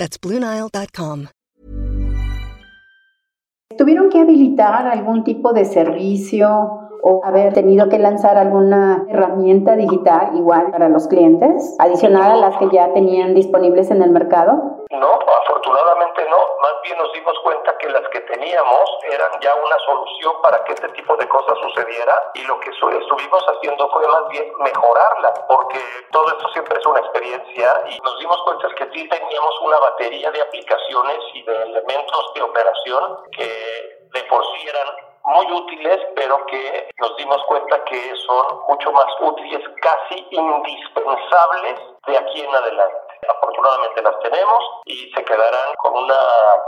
That's BlueNile.com. ¿Tuvieron que habilitar algún tipo de servicio o haber tenido que lanzar alguna herramienta digital igual para los clientes, adicional a las que ya tenían disponibles en el mercado? No, afortunadamente no. Más bien nos dimos cuenta que las que teníamos eran ya una solución para que este tipo de cosas sucediera y lo que estuvimos haciendo fue más bien mejorarla, porque todo esto siempre es una experiencia y nos dimos cuenta que sí teníamos una batería de aplicaciones y de elementos de operación que de por sí eran muy útiles, pero que nos dimos cuenta que son mucho más útiles, casi indispensables de aquí en adelante. Afortunadamente las tenemos y se quedarán con una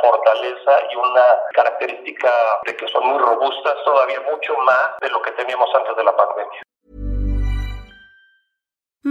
fortaleza y una característica de que son muy robustas, todavía mucho más de lo que teníamos antes de la pandemia.